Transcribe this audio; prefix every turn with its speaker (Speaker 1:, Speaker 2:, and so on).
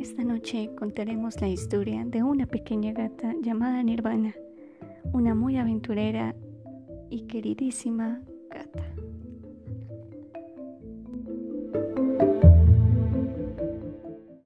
Speaker 1: Esta noche contaremos la historia de una pequeña gata llamada Nirvana, una muy aventurera y queridísima gata.